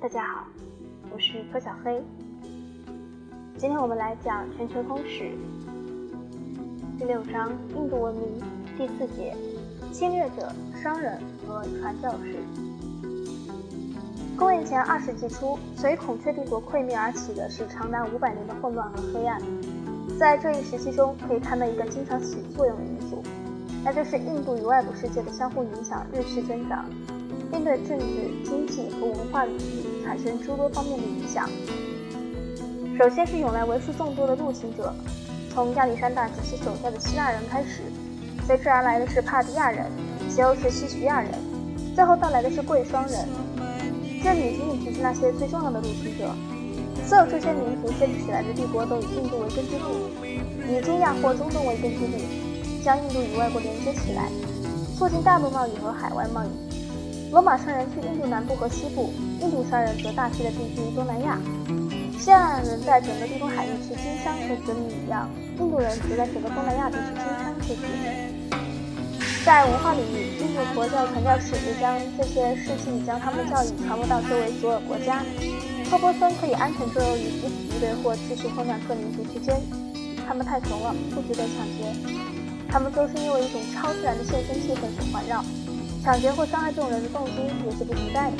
大家好，我是柯小黑。今天我们来讲全球通史第六章印度文明第四节侵略者、商人和传教士。公元前二世纪初，随孔雀帝国溃灭而起的是长达五百年的混乱和黑暗。在这一时期中，可以看到一个经常起作用的因素，那就是印度与外部世界的相互影响日趋增长，并对政治、经济和文化领域产生诸多方面的影响。首先是涌来为数众多的入侵者，从亚历山大及其手下的希腊人开始，随之而来的是帕提亚人，其后是西徐亚人，最后到来的是贵霜人。这里仅仅提及那些最重要的入侵者。所有这些民族建立起来的帝国都以印度为根据地，以中亚或中东为根据地，将印度与外国连接起来，促进大陆贸易和海外贸易。罗马商人去印度南部和西部，印度商人则大批的定居于东南亚。希腊人在整个地中海地区经商和殖民一样，印度人则在整个东南亚地区经商和殖民。在文化领域，印度佛教传教士也将这些事迹将他们的教义传播到周围所有国家。托波森可以安全周游于彼此敌对或继续混乱各民族之间。他们太穷了，不值得抢劫。他们都是因为一种超自然的现身气氛所环绕。抢劫或伤害这种人的动机也是不存在的。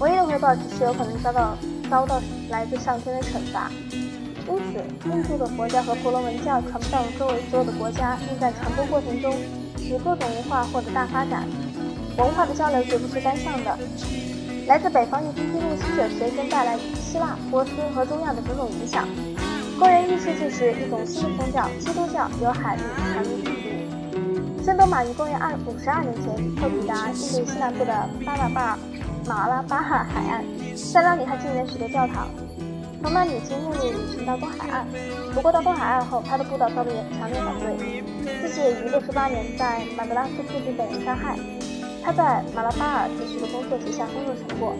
唯一的回报只是有可能遭到遭到来自上天的惩罚。因此，印度的佛教和婆罗门教传播到周围所有的国家，并在传播过程中使各种文化获得大发展。文化的交流绝不是单向的。来自北方一批批入侵者随身带来希腊、波斯和中亚的种种影响。公元一世纪时，一种新的宗教——基督教由海路传入印度。圣多玛于公元二五十二年前特抵达印度西南部的巴拉巴马拉巴哈海岸，在那里他建立了许多教堂。从那里经陆路旅行到东海岸，不过到东海岸后，他的步道遭到强烈反对，自己也于六十八年在马德拉斯附近被人杀害。他在马拉巴尔地区的工作结下丰硕成果，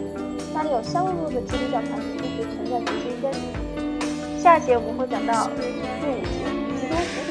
那里有相当多的基督教团体一直存在其中根。下节我们会讲到第五节缩